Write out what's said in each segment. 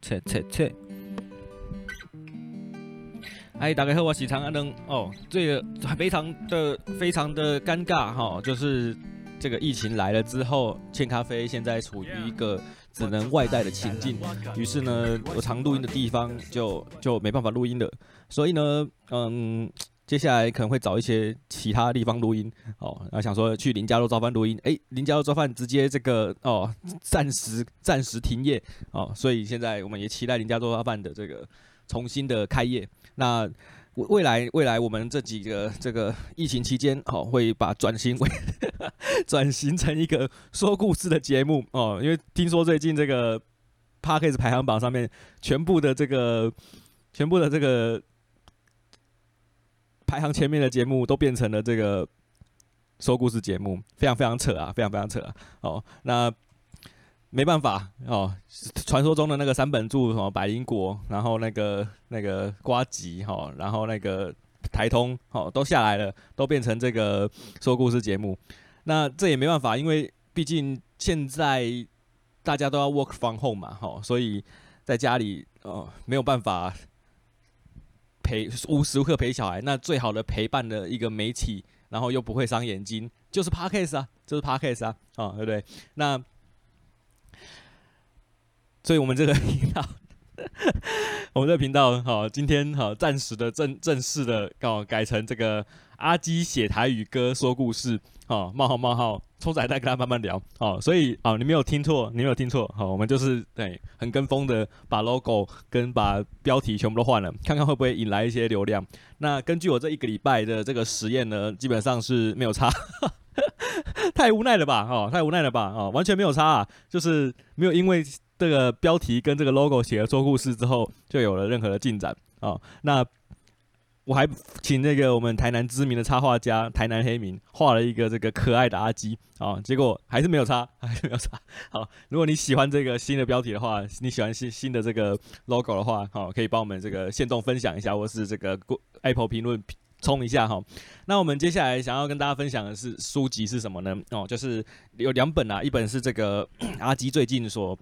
切切切！哎，大家好，我是长安灯哦。这个非常的非常的尴尬哈、哦，就是这个疫情来了之后，欠咖啡现在处于一个只能外带的情境。于是呢，我常录音的地方就就没办法录音了。所以呢，嗯。接下来可能会找一些其他地方录音，哦，然后想说去林家肉燥饭录音，哎，林家肉燥饭直接这个哦，暂时暂时停业，哦，所以现在我们也期待林家肉燥饭的这个重新的开业。那未来未来我们这几个这个疫情期间，哦，会把转型为 转型成一个说故事的节目，哦，因为听说最近这个 parkas 排行榜上面全部的这个全部的这个。排行前面的节目都变成了这个说故事节目，非常非常扯啊，非常非常扯啊！哦，那没办法哦，传说中的那个三本柱什么百灵果，然后那个那个瓜吉哈，然后那个台通哦都下来了，都变成这个说故事节目。那这也没办法，因为毕竟现在大家都要 work from home 嘛，哈，所以在家里哦没有办法。陪无时无刻陪小孩，那最好的陪伴的一个媒体，然后又不会伤眼睛，就是 Podcast 啊，就是 Podcast 啊，啊、哦，对不对？那，所以我们这个频道，我们这频道，好、今天好、暂时的正正式的，哦，改成这个阿基写台语歌说故事，好，冒号冒号。抽仔再跟他慢慢聊，哦，所以啊，你没有听错，你没有听错，好，我们就是对很跟风的把 logo 跟把标题全部都换了，看看会不会引来一些流量。那根据我这一个礼拜的这个实验呢，基本上是没有差，太无奈了吧，哦，太无奈了吧，哦，完全没有差啊，就是没有因为这个标题跟这个 logo 写了说故事之后就有了任何的进展，哦，那。我还请那个我们台南知名的插画家台南黑明画了一个这个可爱的阿基啊，结果还是没有差，还是没有差。好，如果你喜欢这个新的标题的话，你喜欢新新的这个 logo 的话，好，可以帮我们这个限动分享一下，或是这个 Apple 评论冲一下哈。那我们接下来想要跟大家分享的是书籍是什么呢？哦，就是有两本啊，一本是这个 阿基最近所。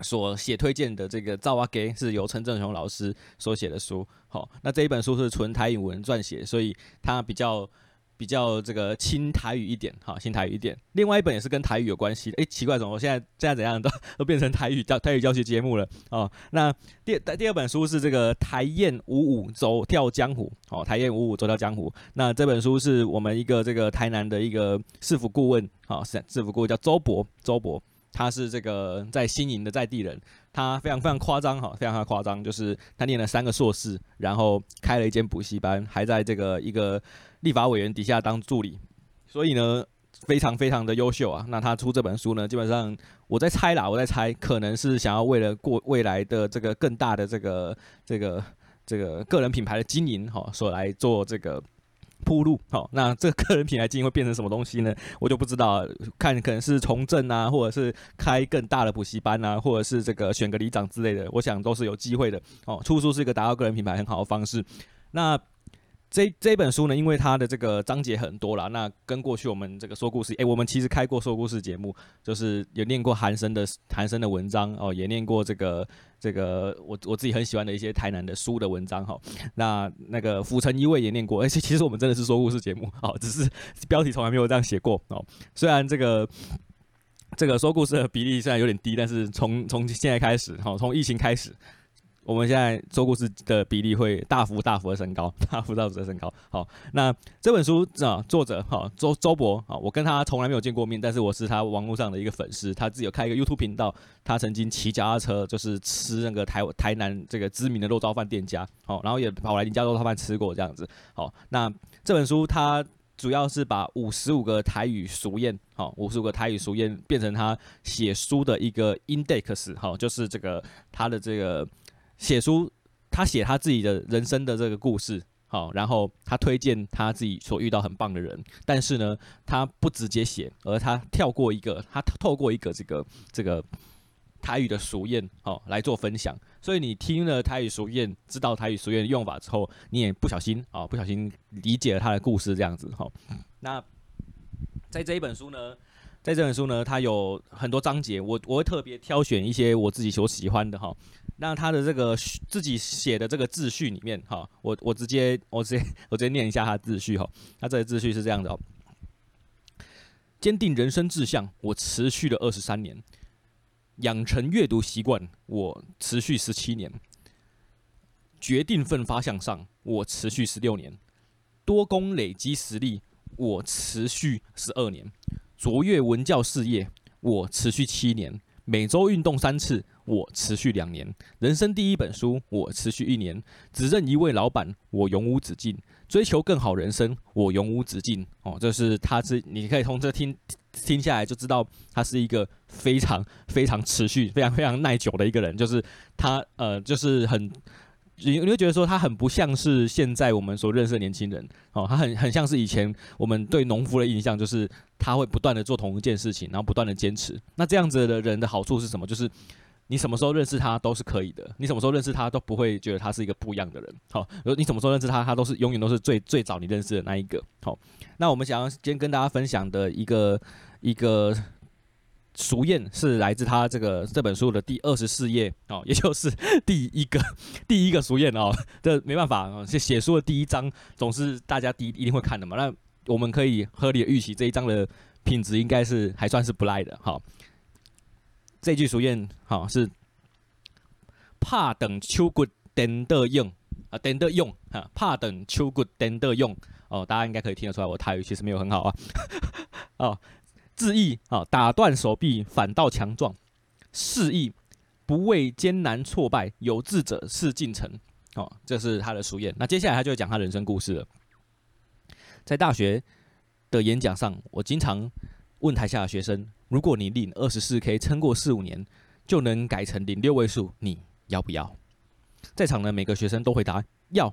所写推荐的这个《造哇给》是由陈正雄老师所写的书，好，那这一本书是纯台语文撰写，所以它比较比较这个轻台语一点，哈，轻台语一点。另外一本也是跟台语有关系的，诶、奇怪，怎么我现在现在怎样都 都变成台语教台语教学节目了？哦，那第第二本书是这个台燕五五走跳江湖，哦，台燕五五走跳江湖。那这本书是我们一个这个台南的一个市府顾问，啊，市市府顾问叫周博，周博。他是这个在新营的在地人，他非常非常夸张哈，非常非常夸张，就是他念了三个硕士，然后开了一间补习班，还在这个一个立法委员底下当助理，所以呢，非常非常的优秀啊。那他出这本书呢，基本上我在猜啦，我在猜，可能是想要为了过未来的这个更大的这个这个这个个人品牌的经营哈，所来做这个。铺路好，那这个个人品牌经营会变成什么东西呢？我就不知道，看可能是从政啊，或者是开更大的补习班啊，或者是这个选个里长之类的，我想都是有机会的哦。出书是一个达到个人品牌很好的方式。那这这本书呢，因为它的这个章节很多啦，那跟过去我们这个说故事，诶、我们其实开过说故事节目，就是有念过韩生的韩生的文章哦，也念过这个这个我我自己很喜欢的一些台南的书的文章哈。那那个府城一位也念过，而且其实我们真的是说故事节目哦，只是标题从来没有这样写过哦。虽然这个这个说故事的比例虽然有点低，但是从从现在开始哈，从疫情开始。我们现在说故事的比例会大幅大幅的升高，大幅大幅的升高。好，那这本书啊，作者哈周周博啊，我跟他从来没有见过面，但是我是他网络上的一个粉丝。他自己有开一个 YouTube 频道，他曾经骑脚踏车就是吃那个台台南这个知名的肉燥饭店家，好，然后也跑来林家肉燥饭吃过这样子。好，那这本书它主要是把五十五个台语俗谚，好，五十五个台语俗谚变成他写书的一个 index，好，就是这个他的这个。写书，他写他自己的人生的这个故事，好，然后他推荐他自己所遇到很棒的人，但是呢，他不直接写，而他跳过一个，他透过一个这个这个台语的俗谚，好来做分享。所以你听了台语俗谚，知道台语俗谚的用法之后，你也不小心啊，不小心理解了他的故事这样子，好。那在这一本书呢，在这本书呢，它有很多章节，我我会特别挑选一些我自己所喜欢的哈。那他的这个自己写的这个自序里面哈，我我直接我直接 我直接念一下他的自序哈。他这个自序是这样的哦：坚定人生志向，我持续了二十三年；养成阅读习惯，我持续十七年；决定奋发向上，我持续十六年；多功累积实力，我持续十二年；卓越文教事业，我持续七年；每周运动三次。我持续两年，人生第一本书，我持续一年，只认一位老板，我永无止境，追求更好人生，我永无止境。哦，这是他是，你可以从这听听下来就知道，他是一个非常非常持续、非常非常耐久的一个人。就是他呃，就是很，你你会觉得说他很不像是现在我们所认识的年轻人。哦，他很很像是以前我们对农夫的印象，就是他会不断的做同一件事情，然后不断的坚持。那这样子的人的好处是什么？就是。你什么时候认识他都是可以的，你什么时候认识他都不会觉得他是一个不一样的人。好，你什么时候认识他，他都是永远都是最最早你认识的那一个。好，那我们想要今天跟大家分享的一个一个俗谚是来自他这个这本书的第二十四页哦，也就是第一个第一个俗谚哦。这没办法，写写书的第一章总是大家第一一定会看的嘛。那我们可以合理的预期这一章的品质应该是还算是不赖的。好。这句俗谚好是怕等秋骨等得用啊，等得用啊，怕等秋骨等得用哦，大家应该可以听得出来，我台语其实没有很好啊。哦，字意啊，打断手臂反倒强壮；释意不畏艰难挫败，有志者事竟成。哦，这是他的俗谚。那接下来他就会讲他人生故事了。在大学的演讲上，我经常问台下的学生。如果你领二十四 K 撑过四五年，就能改成领六位数，你要不要？在场的每个学生都回答要，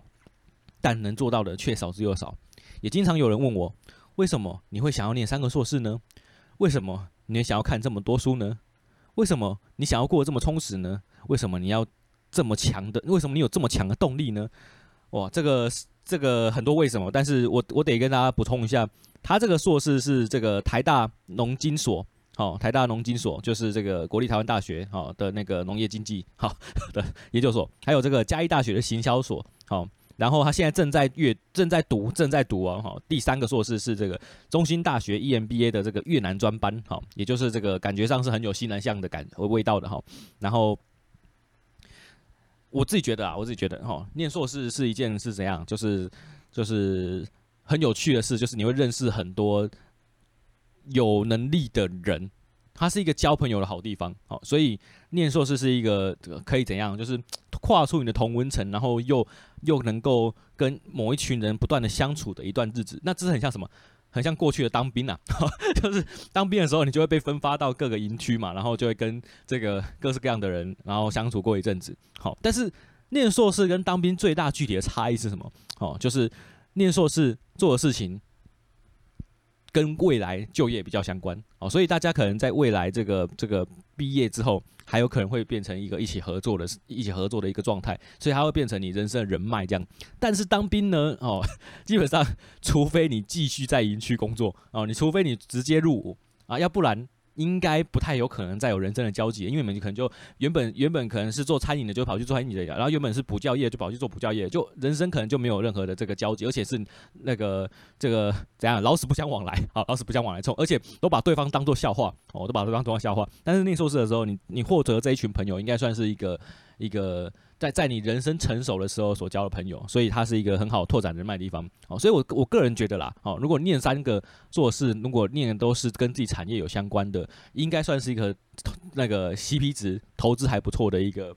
但能做到的却少之又少。也经常有人问我，为什么你会想要念三个硕士呢？为什么你想要看这么多书呢？为什么你想要过得这么充实呢？为什么你要这么强的？为什么你有这么强的动力呢？哇，这个这个很多为什么，但是我我得跟大家补充一下，他这个硕士是这个台大农经所。好，台大农经所就是这个国立台湾大学好的那个农业经济好 的研究所，还有这个嘉义大学的行销所好，然后他现在正在阅正在读正在读哦好，第三个硕士是这个中心大学 EMBA 的这个越南专班好，也就是这个感觉上是很有西南向的感味道的哈，然后我自己觉得啊，我自己觉得哈，念硕士是一件是怎样，就是就是很有趣的事，就是你会认识很多。有能力的人，他是一个交朋友的好地方。好，所以念硕士是一个可以怎样，就是 跨出你的同温层，然后又又能够跟某一群人不断的相处的一段日子。那这是很像什么？很像过去的当兵啊，就是当兵的时候，你就会被分发到各个营区嘛，然后就会跟这个各式各样的人，然后相处过一阵子。好，但是念硕士跟当兵最大具体的差异是什么？哦，就是念硕士做的事情。跟未来就业比较相关哦，所以大家可能在未来这个这个毕业之后，还有可能会变成一个一起合作的、一起合作的一个状态，所以它会变成你人生的人脉这样。但是当兵呢，哦，基本上除非你继续在营区工作哦，你除非你直接入伍啊，要不然。应该不太有可能再有人生的交集，因为你们可能就原本原本可能是做餐饮的，就跑去做餐饮的，然后原本是补教业，就跑去做补教业，就人生可能就没有任何的这个交集，而且是那个这个怎样，老死不相往来，好，老死不相往来，冲，而且都把对方当做笑话，哦，都把对方当做笑话。但是念硕士的时候，你你获得这一群朋友，应该算是一个一个。在在你人生成熟的时候所交的朋友，所以它是一个很好拓展人脉的地方。好，所以我我个人觉得啦，好，如果念三个做事，如果念的都是跟自己产业有相关的，应该算是一个那个 CP 值投资还不错的一个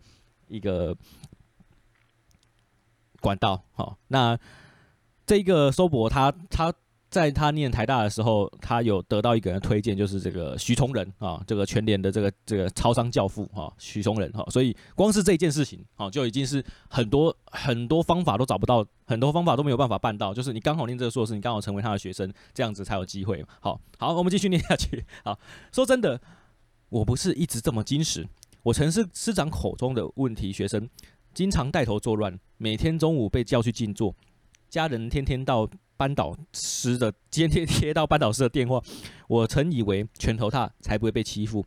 一个管道。好，那这一个收博他他。在他念台大的时候，他有得到一个人推荐，就是这个徐崇仁啊，这个全联的这个这个超商教父哈，徐崇仁哈，所以光是这件事情啊，就已经是 很多很多方法都找不到，很多方法都没有办法办到，就是你刚好念这个硕士，你刚好成为他的学生，这样子才有机会。好，好，我们继续念下去。好，说真的，我不是一直这么矜持，我曾是师长口中的问题学生，经常带头作乱，每天中午被叫去静坐，家人天天到。班导师的，今天接到班导师的电话。我曾以为拳头大才不会被欺负，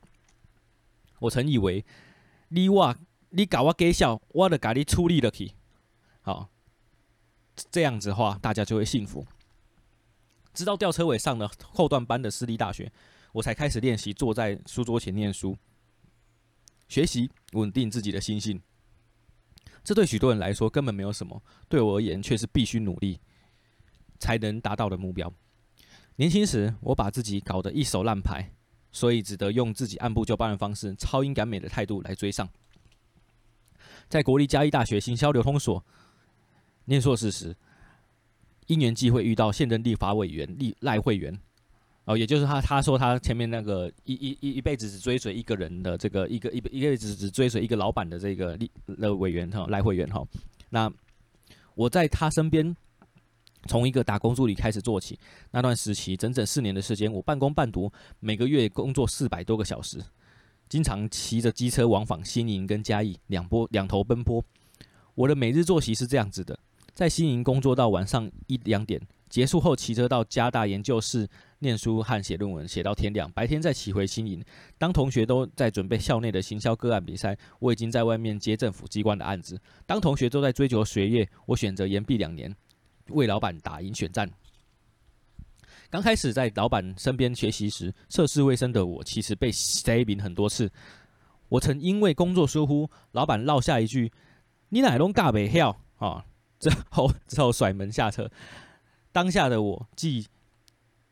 我曾以为你哇，你搞我给笑，我的咖你处理了去。好，这样子的话，大家就会幸福。直到吊车尾上了后段班的私立大学，我才开始练习坐在书桌前念书，学习稳定自己的心性。这对许多人来说根本没有什么，对我而言却是必须努力才能达到的目标。年轻时，我把自己搞得一手烂牌，所以只得用自己按部就班的方式、超英赶美的态度来追上。在国立嘉义大学行销流通所念硕士时，因缘际会遇到现任立法委员立赖慧媛，哦，也就是他，他说他前面那个一一一一辈子只追随一个人的这个一个一一辈子只追随一个老板的这个立的委员哈赖慧媛哈，那我在他身边从一个打工助理开始做起，那段时期整整四年的时间，我半工半读，每个月工作四百多个小时，经常骑着机车往返新营跟嘉义两波两头奔波，我的每日作息是这样子的。在新营工作到晚上一两点，结束后骑车到嘉大研究室念书和写论文，写到天亮。白天再骑回新营。当同学都在准备校内的行销个案比赛，我已经在外面接政府机关的案子。当同学都在追求学业，我选择延毕两年，为老板打赢选战。刚开始在老板身边学习时，涉世未深的我其实被塞饼很多次。我曾因为工作疏忽，老板落下一句：“你哪拢教袂晓啊？”之后，之后甩门下车。当下的我既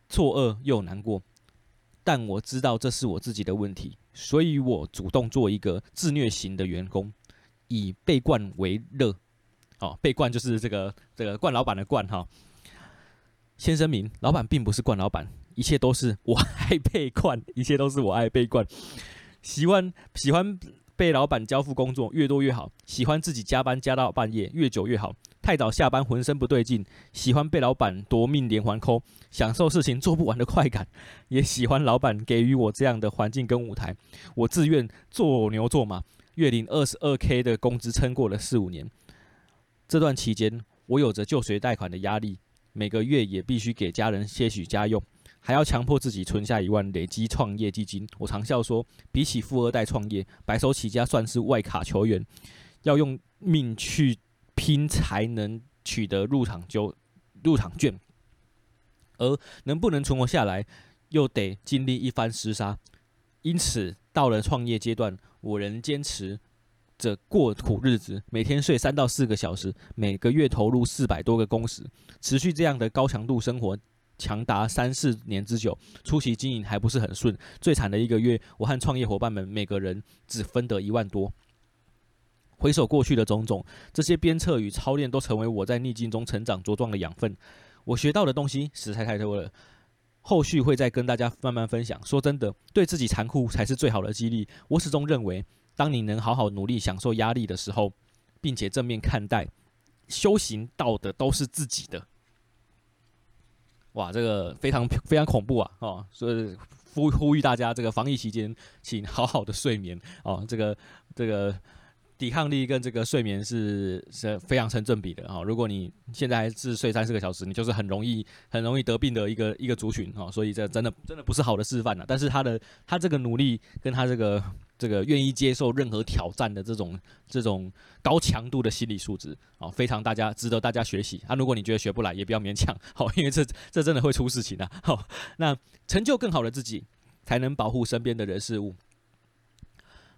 错愕又难过，但我知道这是我自己的问题，所以我主动做一个自虐型的员工，以被惯为乐。哦，被惯就是这个这个惯老板的惯哈。先声明，老板并不是惯老板，一切都是我爱被惯，一切都是我爱被惯。喜欢喜欢被老板交付工作，越多越好；喜欢自己加班加到半夜，越久越好。太早下班，浑身不对劲；喜欢被老板夺命连环扣享受事情做不完的快感；也喜欢老板给予我这样的环境跟舞台。我自愿做牛做马，月领二十二 k 的工资，撑过了四五年。这段期间，我有着就学贷款的压力，每个月也必须给家人些许家用，还要强迫自己存下一万，累积创业基金。我常笑说，比起富二代创业，白手起家算是外卡球员，要用命去。拼才能取得入场就入场券，而能不能存活下来，又得经历一番厮杀。因此，到了创业阶段，我仍坚持着过苦日子，每天睡三到四个小时，每个月投入四百多个工时，持续这样的高强度生活，长达三四年之久。初期经营还不是很顺，最惨的一个月，我和创业伙伴们每个人只分得一万多。回首过去的种种，这些鞭策与操练都成为我在逆境中成长茁壮的养分。我学到的东西实在太多了，后续会再跟大家慢慢分享。说真的，对自己残酷才是最好的激励。我始终认为，当你能好好努力、享受压力的时候，并且正面看待，修行到的都是自己的。哇，这个非常非常恐怖啊！哦，所以呼呼吁大家，这个防疫期间，请好好的睡眠哦。这个这个。抵抗力跟这个睡眠是是非常成正比的哈。如果你现在还是睡三四个小时，你就是很容易很容易得病的一个一个族群哈。所以这真的真的不是好的示范呐。但是他的他这个努力跟他这个这个愿意接受任何挑战的这种这种高强度的心理素质啊，非常大家值得大家学习啊。如果你觉得学不来，也不要勉强好，因为这这真的会出事情的。好，那成就更好的自己，才能保护身边的人事物。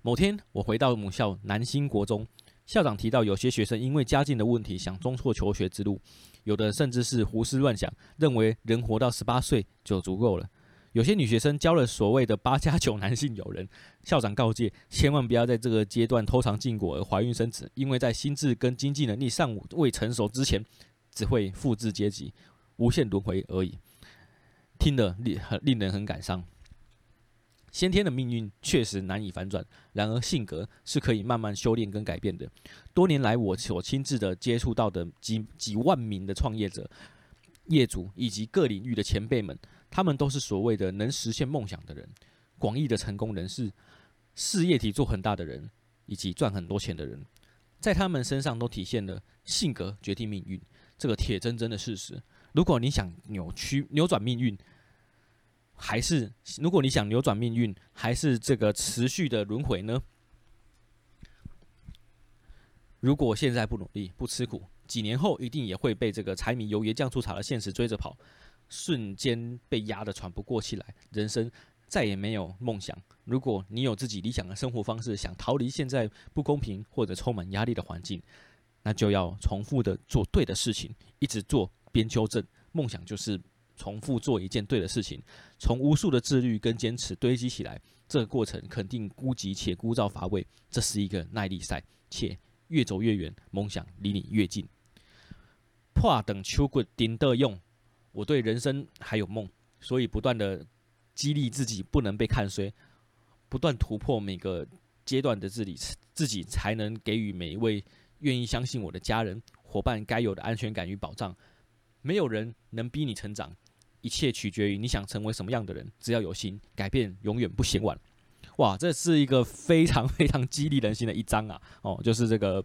某天，我回到母校南新国中，校长提到，有些学生因为家境的问题，想中辍求学之路；有的甚至是胡思乱想，认为人活到十八岁就足够了。有些女学生交了所谓的八加九男性友人，校长告诫，千万不要在这个阶段偷尝禁果而怀孕生子，因为在心智跟经济能力尚未成熟之前，只会复制阶级，无限轮回而已。听得令很令人很感伤。先天的命运确实难以反转，然而性格是可以慢慢修炼跟改变的。多年来，我所亲自的接触到的几几万名的创业者、业主以及各领域的前辈们，他们都是所谓的能实现梦想的人，广义的成功人士，事业体做很大的人，以及赚很多钱的人，在他们身上都体现了性格决定命运这个铁铮铮的事实。如果你想扭曲、扭转命运，还是如果你想扭转命运，还是这个持续的轮回呢？如果现在不努力、不吃苦，几年后一定也会被这个柴米油盐酱醋茶的现实追着跑，瞬间被压得喘不过气来，人生再也没有梦想。如果你有自己理想的生活方式，想逃离现在不公平或者充满压力的环境，那就要重复的做对的事情，一直做边纠正。梦想就是重复做一件对的事情，从无数的自律跟坚持堆积起来，这个过程肯定孤寂且枯燥乏味。这是一个耐力赛，且越走越远，梦想离你越近。破等秋棍顶得用，我对人生还有梦，所以不断的激励自己，不能被看衰，不断突破每个阶段的自己，自己才能给予每一位愿意相信我的家人伙伴该有的安全感与保障。没有人能逼你成长，一切取决于你想成为什么样的人。只要有心，改变永远不嫌晚。哇，这是一个非常非常激励人心的一章啊！哦，就是这个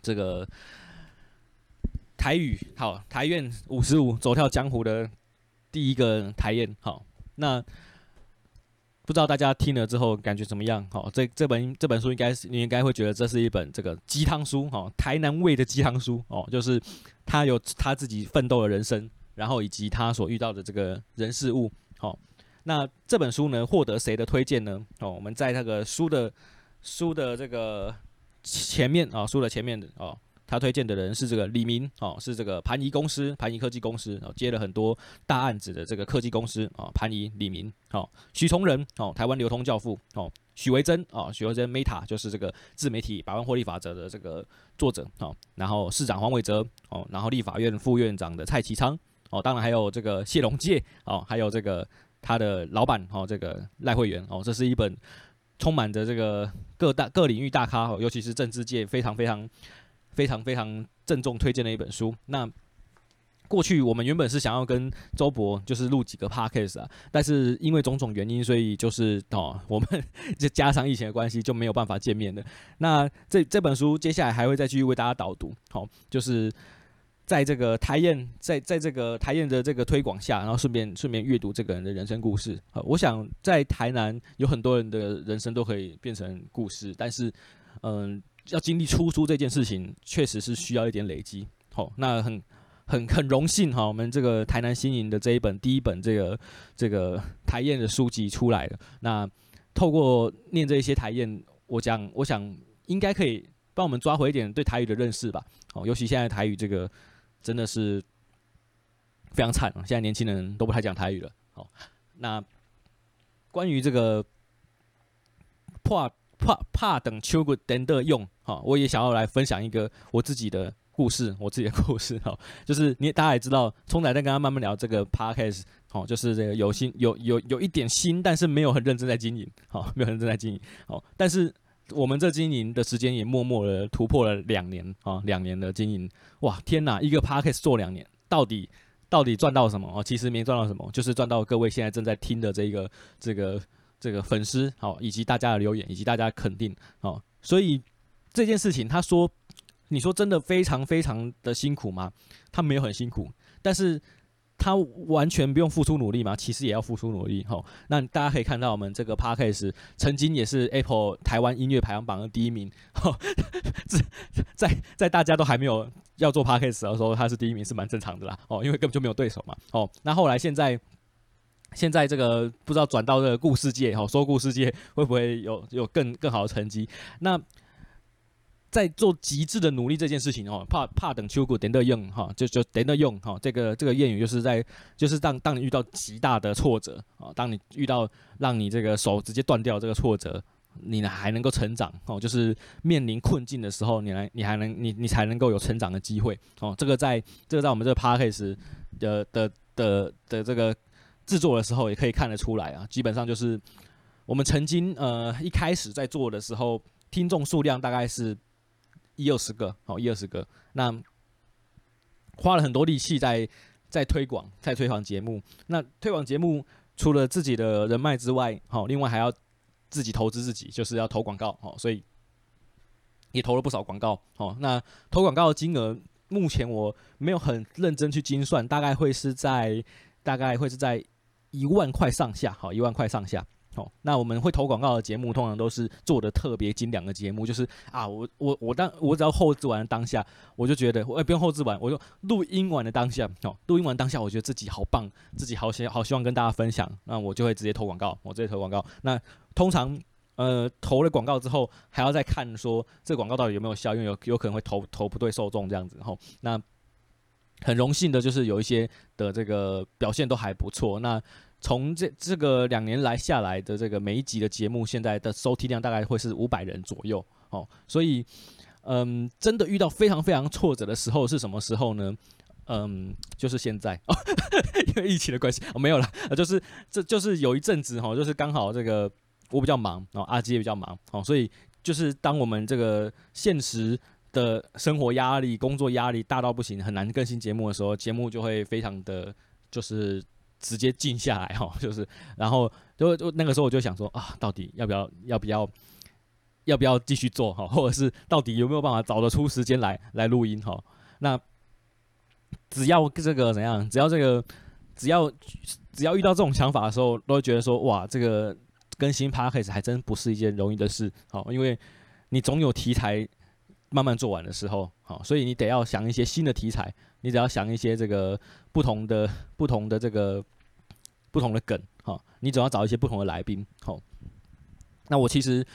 这个台语好台院五十五走跳江湖的第一个台宴。好，那不知道大家听了之后感觉怎么样？好，这这本这本书应该是你应该会觉得这是一本这个鸡汤书哦，台南味的鸡汤书哦，就是他有他自己奋斗的人生，然后以及他所遇到的这个人事物。好。那这本书呢，获得谁的推荐呢？哦，我们在那个书的书的这个前面啊，书的前面的哦，他推荐的人是这个李明哦，是这个盘尼公司、盘尼科技公司哦，接了很多大案子的这个科技公司啊，盘尼李明哦，许崇仁哦，台湾流通教父哦，许维珍哦，许维珍 Meta 就是这个自媒体百万获利法则的这个作者哦，然后市长黄伟哲哦，然后立法院副院长的蔡其昌哦，当然还有这个谢龙介哦，还有这个。他的老板哦，这个赖慧媛哦，这是一本充满着这个各大各领域大咖哦，尤其是政治界非常非常非常非常郑重推荐的一本书。那过去我们原本是想要跟周博就是录几个 podcast 啊，但是因为种种原因，所以就是哦，我们就 加上疫情的关系就没有办法见面了。那这这本书接下来还会再继续为大家导读，好，就是。在这个台燕，在在这个台燕的这个推广下，然后顺便顺便阅读这个人的人生故事。呃，我想在台南有很多人的人生都可以变成故事，但是，嗯，要经历出书这件事情，确实是需要一点累积。好，那很很很荣幸哈，我们这个台南新营的这一本第一本这个这个台燕的书籍出来了。那透过念这一些台燕，我讲我想应该可以帮我们抓回一点对台语的认识吧。哦，尤其现在台语这个。真的是非常惨啊！现在年轻人都不太讲台语了。好，那关于这个破怕怕等秋骨等的用，哈，我也想要来分享一个我自己的故事，我自己的故事哈，就是你大家也知道，聪仔在跟他慢慢聊这个 podcast，好，就是这个有心有有有一点心，但是没有很认真在经营，好，没有很认真在经营，好，但是。我们这经营的时间也默默的突破了两年啊，两年的经营，哇，天哪！一个 podcast 做两年，到底到底赚到什么？哦，其实没赚到什么，就是赚到各位现在正在听的这个这个这个粉丝，好，以及大家的留言，以及大家的肯定，好，所以这件事情，他说，你说真的非常非常的辛苦吗？他没有很辛苦，但是。他完全不用付出努力吗？其实也要付出努力。吼，那大家可以看到，我们这个 Podcast 曾经也是 Apple 台湾音乐排行榜的第一名。吼，在在大家都还没有要做 Podcast 的时候，他是第一名是蛮正常的啦。哦，因为根本就没有对手嘛。哦，那后来现在现在这个不知道转到这个故事界，哈，说故事界会不会有有更更好的成绩？那。在做极致的努力这件事情哦，怕怕等秋谷等得用哈，就就等得用哈。这个这个谚语就是在就是当当你遇到极大的挫折啊，当你遇到让你这个手直接断掉这个挫折，你呢还能够成长哦，就是面临困境的时候，你来你还能你你才能够有成长的机会哦。这个在这个在我们这个 podcast 的的的的这个制作的时候也可以看得出来啊。基本上就是我们曾经呃一开始在做的时候，听众数量大概是。一二十个，好，一二十个，那花了很多力气在在推广，在推广节目。那推广节目除了自己的人脉之外，好，另外还要自己投资自己，就是要投广告，好，所以也投了不少广告，好，那投广告的金额目前我没有很认真去精算，大概会是在大概会是在一万块上下，好，一万块上下。哦，那我们会投广告的节目，通常都是做的特别精良的节目，就是啊，我我我当我只要后置完当下，我就觉得我也不用后置完，我就录音完的当下，哦，录音完当下，我觉得自己好棒，自己好希好希望跟大家分享，那我就会直接投广告，我直接投广告。那通常呃投了广告之后，还要再看说这广告到底有没有效，因为有有可能会投投不对受众这样子，吼，那很荣幸的就是有一些的这个表现都还不错，那。从这这个两年来下来的这个每一集的节目，现在的收听量大概会是五百人左右哦，所以嗯，真的遇到非常非常挫折的时候是什么时候呢？嗯，就是现在，因为疫情的关系哦，没有了，就是这就是有一阵子哈，就是刚好这个我比较忙然哦，阿基也比较忙哦，所以就是当我们这个现实的生活压力、工作压力大到不行，很难更新节目的时候，节目就会非常的就是。直接静下来哈，就是，然后就就那个时候我就想说啊，到底要不要要不要要不要继续做哈，或者是到底有没有办法找得出时间来来录音哈？那只要这个怎样，只要这个只要只要遇到这种想法的时候，都会觉得说哇，这个更新 Podcast 还真不是一件容易的事，好，因为你总有题材慢慢做完的时候，好，所以你得要想一些新的题材。你只要想一些这个不同的、不同的这个不同的梗，好，你总要找一些不同的来宾，好。那我其实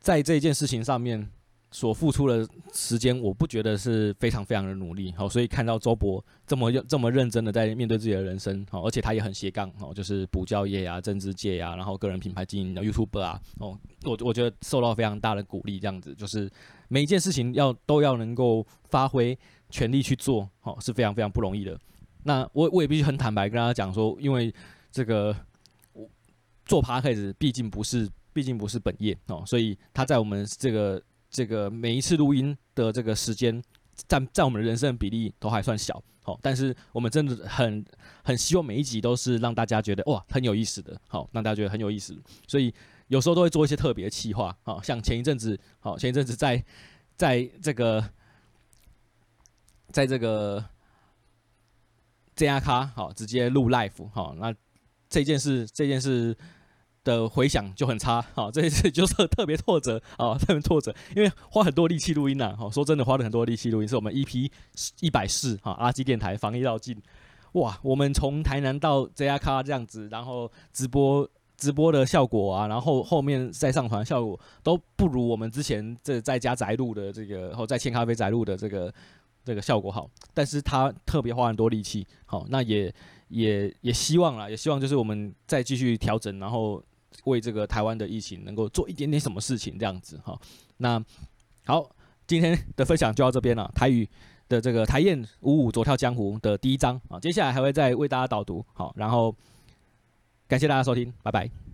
在这件事情上面所付出的时间，我不觉得是非常非常的努力，好，所以看到周博这么这么认真的在面对自己的人生，好，而且他也很斜杠，哦，就是补教业啊、政治界啊，然后个人品牌经营的、YouTuber 啊，哦，我我觉得受到非常大的鼓励，这样子就是每一件事情要都要能够发挥。全力去做，好，是非常非常不容易的。那我我也必须很坦白跟大家讲说，因为这个做 Podcast 毕竟不是毕竟不是本业哦，所以他在我们这个这个每一次录音的这个时间占占我们的人生的比例都还算小，好，但是我们真的很很希望每一集都是让大家觉得哇很有意思的，好，让大家觉得很有意思。所以有时候都会做一些特别的企划，好，像前一阵子，好，前一阵子在在这个。在这个这样咖好，直接录 live 好，那这件事这件事的回响就很差 好，这一次就是特别挫折啊，特别挫折，因为花很多力气录音呐，哦，说真的花了很多力气录音，是我们 EP 一百四哈，阿基电台防疫绕境，哇，我们从台南到这样咖这样子，然后直播直播的效果啊，然后后面再上传效果都不如我们之前这在家宅录的这个，然后在千咖啡宅录的这个。这个效果好，但是他特别花很多力气，好，那也也也希望啦，也希望就是我们再继续调整，然后为这个台湾的疫情能够做一点点什么事情，这样子哈。那好，今天的分享就到这边了。台语的这个台燕五五左跳江湖的第一章啊，接下来还会再为大家导读，好，然后感谢大家收听，拜拜。